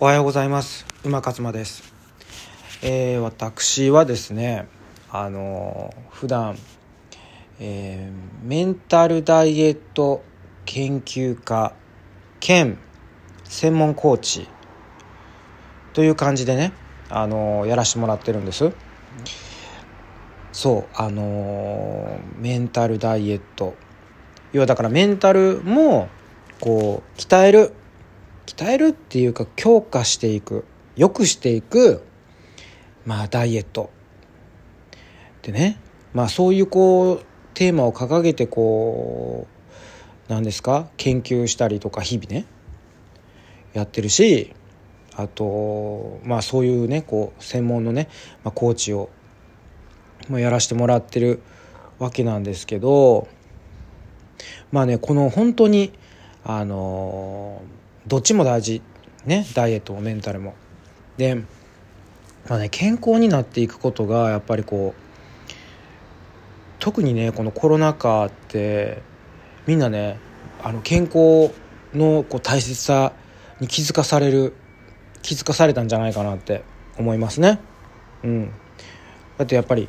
おはようございます。馬勝間です、えー、私はですねあの普段、えー、メンタルダイエット研究家兼専門コーチという感じでねあのやらしてもらってるんです。そうあのメンタルダイエット。要はだからメンタルもこう鍛える鍛えるっていうか強化していく良くしていくまあダイエット。でねまあそういうこうテーマを掲げてこう何ですか研究したりとか日々ねやってるしあとまあそういうねこう専門のね、まあ、コーチをもやらせてもらってるわけなんですけどまあねこの本当にあのーどっちも大事ねダイエットもメンタルも。で、まあね、健康になっていくことがやっぱりこう特にねこのコロナ禍ってみんなねあの健康のこう大切さに気づかされる気づかされたんじゃないかなって思いますね。うん、だってやっぱり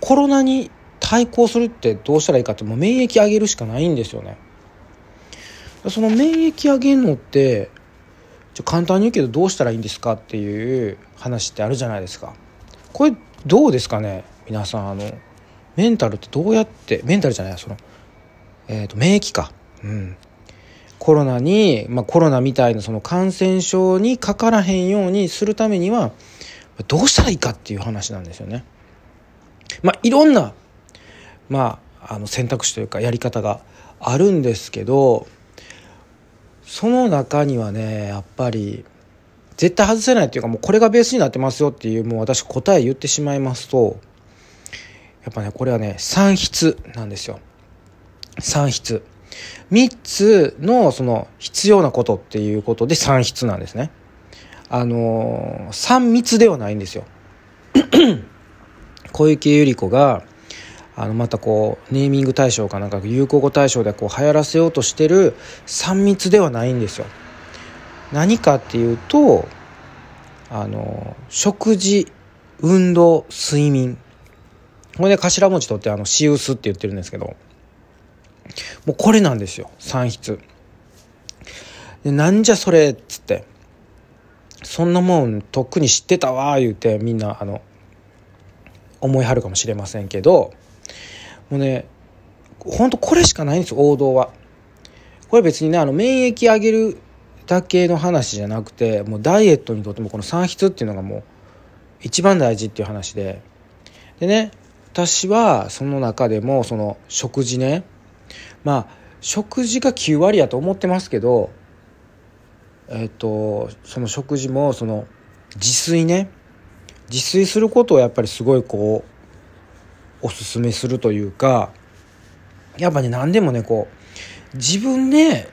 コロナに対抗するってどうしたらいいかってもう免疫上げるしかないんですよね。その免疫上げるのって簡単に言うけどどうしたらいいんですかっていう話ってあるじゃないですか。これどうですかね皆さんあのメンタルってどうやってメンタルじゃないそのえっ、ー、と免疫か。うん。コロナに、まあ、コロナみたいなその感染症にかからへんようにするためにはどうしたらいいかっていう話なんですよね。まあ、いろんな、まあ、あの選択肢というかやり方があるんですけどその中にはねやっぱり絶対外せないっていうかもうこれがベースになってますよっていうもう私答え言ってしまいますとやっぱねこれはね算筆なんですよ。算筆。3つのその必要なことっていうことで算筆なんですね。あの3密ではないんですよ。小池百合子があのまたこうネーミング対象かなんか流行語大賞でこう流行らせようとしてる3密ではないんですよ。何かっていうとあの食事運動睡眠。これで頭文字取ってあのシウスって言ってるんですけどもうこれなんですよ。算筆。でなんじゃそれっつって。そんなもんとっくに知ってたわ言うてみんなあの思いはるかもしれませんけどもうねほんとこれしかないんですよ王道は。これ別にねあの免疫上げるだけの話じゃなくてもうダイエットにとってもこの算筆っていうのがもう一番大事っていう話で。でね私はその中でもその食事ねまあ食事が9割やと思ってますけどえっとその食事もその自炊ね自炊することをやっぱりすごいこうおすすめするというかやっぱね何でもねこう自分で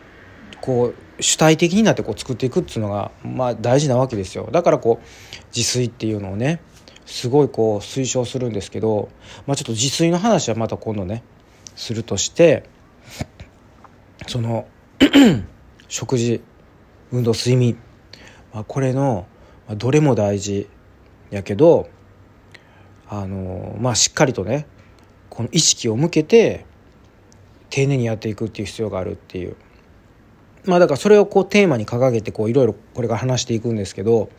こう主体的になってこう作っていくっていうのがまあ大事なわけですよ。だからこう自炊っていうのをねすごいこう推奨するんですけど、まあ、ちょっと自炊の話はまた今度ねするとしてその 食事運動睡眠、まあ、これのどれも大事やけどあのまあしっかりとねこの意識を向けて丁寧にやっていくっていう必要があるっていうまあだからそれをこうテーマに掲げてこういろいろこれから話していくんですけど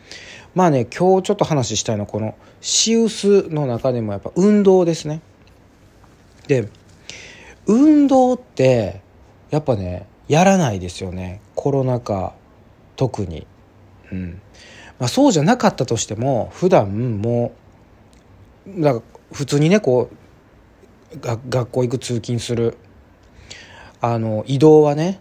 まあね今日ちょっと話したいのはこのシウスの中でもやっぱ運動ですね。で運動ってやっぱねやらないですよねコロナ禍特に。うんまあ、そうじゃなかったとしても普段もうだから普通にねこう学校行く通勤する。あの移動はね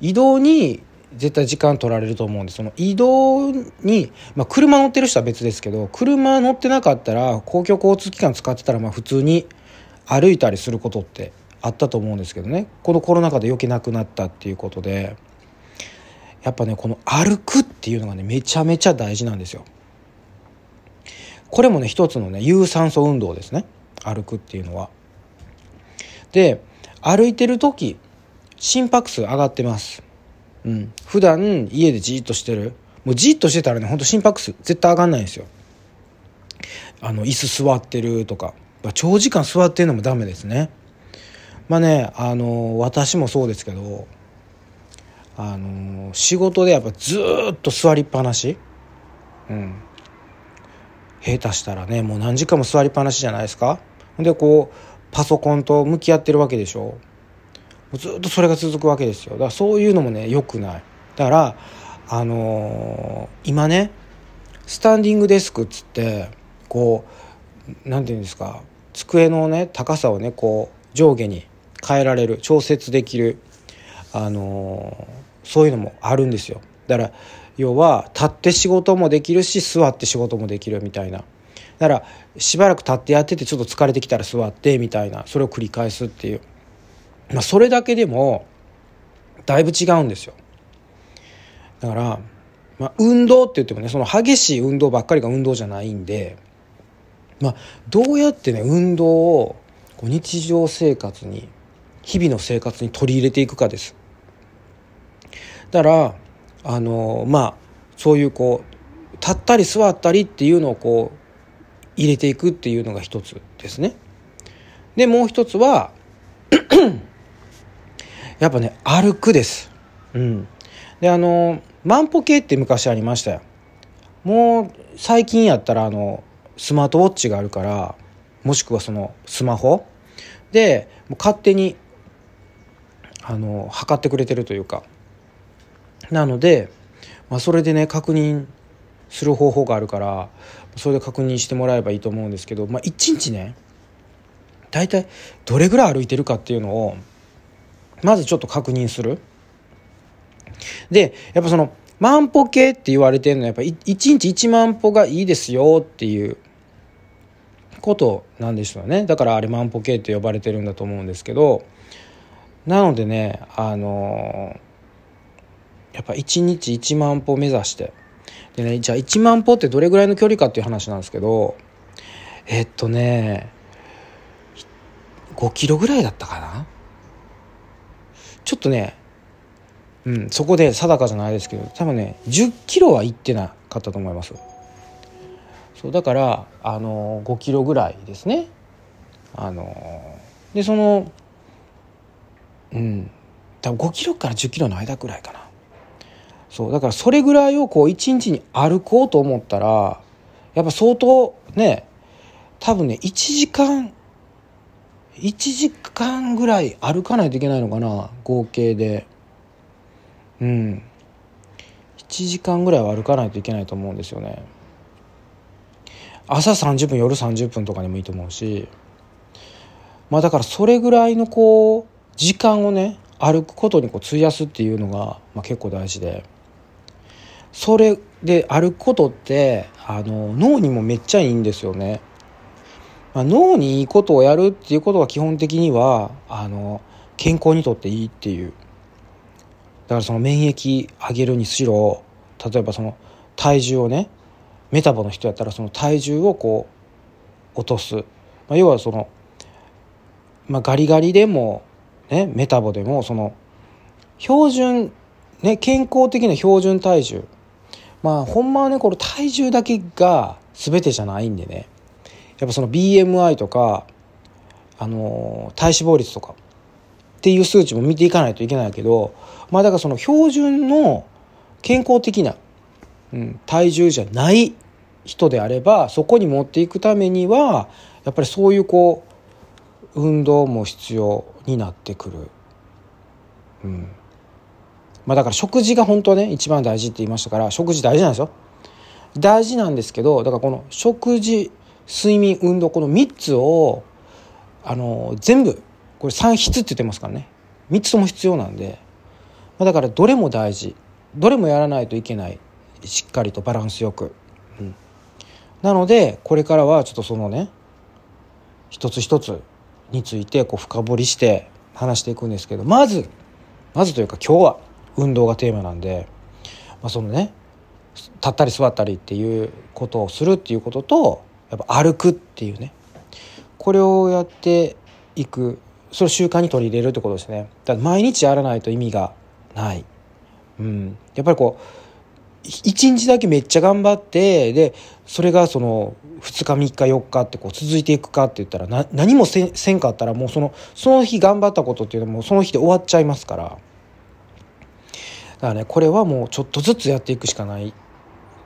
移動に絶対時間取られると思うんでその移動に、まあ、車乗ってる人は別ですけど車乗ってなかったら公共交通機関使ってたらまあ普通に歩いたりすることってあったと思うんですけどね。このコロナ禍で余計なくなったっていうことでやっぱねこの歩くっていうのがねめちゃめちゃ大事なんですよ。これもね一つのね有酸素運動ですね。歩くっていうのは。で歩いてる時心拍数上がってます。うん、普段家でじっとしてる。もうじっとしてたらねほんと心拍数絶対上がんないんですよ。あの椅子座ってるとか。長時間座ってるのもダメですね。まあねあの私もそうですけどあの仕事でやっぱずっと座りっぱなし。うん。下手したらねもう何時間も座りっぱなしじゃないですか？でこうパソコンと向き合ってるわけでしょ？ずっとそれが続くわけですよ。だからそういうのもね良くない。だからあのー、今ねスタンディングデスクっつってこう何て言うんですか？机のね高さをねこう上下に変えられる調節できるあのー、そういうのもあるんですよ。だから要は立って仕事もできるし座って仕事もできるみたいな。だからしばらく立ってやっててちょっと疲れてきたら座ってみたいな。それを繰り返すっていう。まあそれだけでもだいぶ違うんですよ。だから、まあ、運動って言ってもねその激しい運動ばっかりが運動じゃないんでまあどうやってね運動をこう日常生活に日々の生活に取り入れていくかです。だからあのまあそういうこう立ったり座ったりっていうのをこう入れていくっていうのが一つですね。でもう一つは やっぱね歩くです。うん、であの万歩計って昔ありましたよ。もう最近やったらあのスマートウォッチがあるからもしくはそのスマホでもう勝手にあの測ってくれてるというかなので、まあ、それでね確認する方法があるからそれで確認してもらえばいいと思うんですけど、まあ、1日ね大体どれぐらい歩いてるかっていうのをまずちょっと確認する。でやっぱその万歩計って言われてるのはやっぱ1日1万歩がいいですよっていうことなんでしょうねだからあれ万歩計って呼ばれてるんだと思うんですけどなのでねあの、っぱ1日1万歩目指して。でねじゃあ1万歩ってどれぐらいの距離かっていう話なんですけどえっとね5キロぐらいだったかな？ちょっとねうんそこで定かじゃないですけど多分ね10キロは行ってなかったと思います。そうだからあの5キロぐらいですね。あのでそのうん多分5キロから10キロの間ぐらいかな。そうだからそれぐらいをこう一日に歩こうと思ったらやっぱ相当ね多分ね1時間1時間ぐらい歩かないといけないのかな合計で。うん。1時間ぐらいは歩かないといけないと思うんですよね。朝30分夜30分とかにもいいと思うし。まあだからそれぐらいのこう時間をね歩くことにこう費やすっていうのが、まあ、結構大事で。それで歩くことってあの脳にもめっちゃいいんですよね。まあ、脳にいいことをやるっていうことは基本的にはあの健康にとっていいっていうだからその免疫上げるにしろ例えばその体重をねメタボの人やったらその体重をこう落とす、まあ、要はその、まあ、ガリガリでも、ね、メタボでもその標準、ね、健康的な標準体重まあほんまはねこの体重だけが全てじゃないんでねやっぱその BMI とかあの体脂肪率とかっていう数値も見ていかないといけないけどまあだからその標準の健康的な、うん、体重じゃない人であればそこに持っていくためにはやっぱりそういうこう運動も必要になってくる。うんまあだから食事が本当はね一番大事って言いましたから食事大事なんですよ。大事なんですけどだからこの食事睡眠運動この3つをあの全部これ3必って言ってますからね。3つとも必要なんで、まあ、だからどれも大事。どれもやらないといけない。しっかりとバランスよく、うん、なのでこれからはちょっとそのね一つ一つについてこう深掘りして話していくんですけどまずまずというか今日は運動がテーマなんで、まあ、そのね立ったり座ったりっていうことをするっていうこととやっぱ歩くっていうねこれをやっていくそれを習慣に取り入れるってことですね。だから毎日やらないと意味がない、うん、やっぱりこう1日だけめっちゃ頑張ってでそれがその2日3日4日ってこう続いていくかって言ったらな何もせせんかったらもうそのその日頑張ったことっていうのもその日で終わっちゃいますから。だからねこれはもうちょっとずつやっていくしかない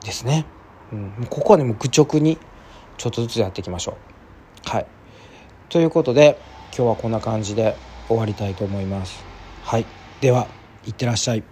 ですね、うん、ここはねもう愚直にちょっとずつやっていきましょう。はい。ということで今日はこんな感じで終わりたいと思います。はい。ではいってらっしゃい。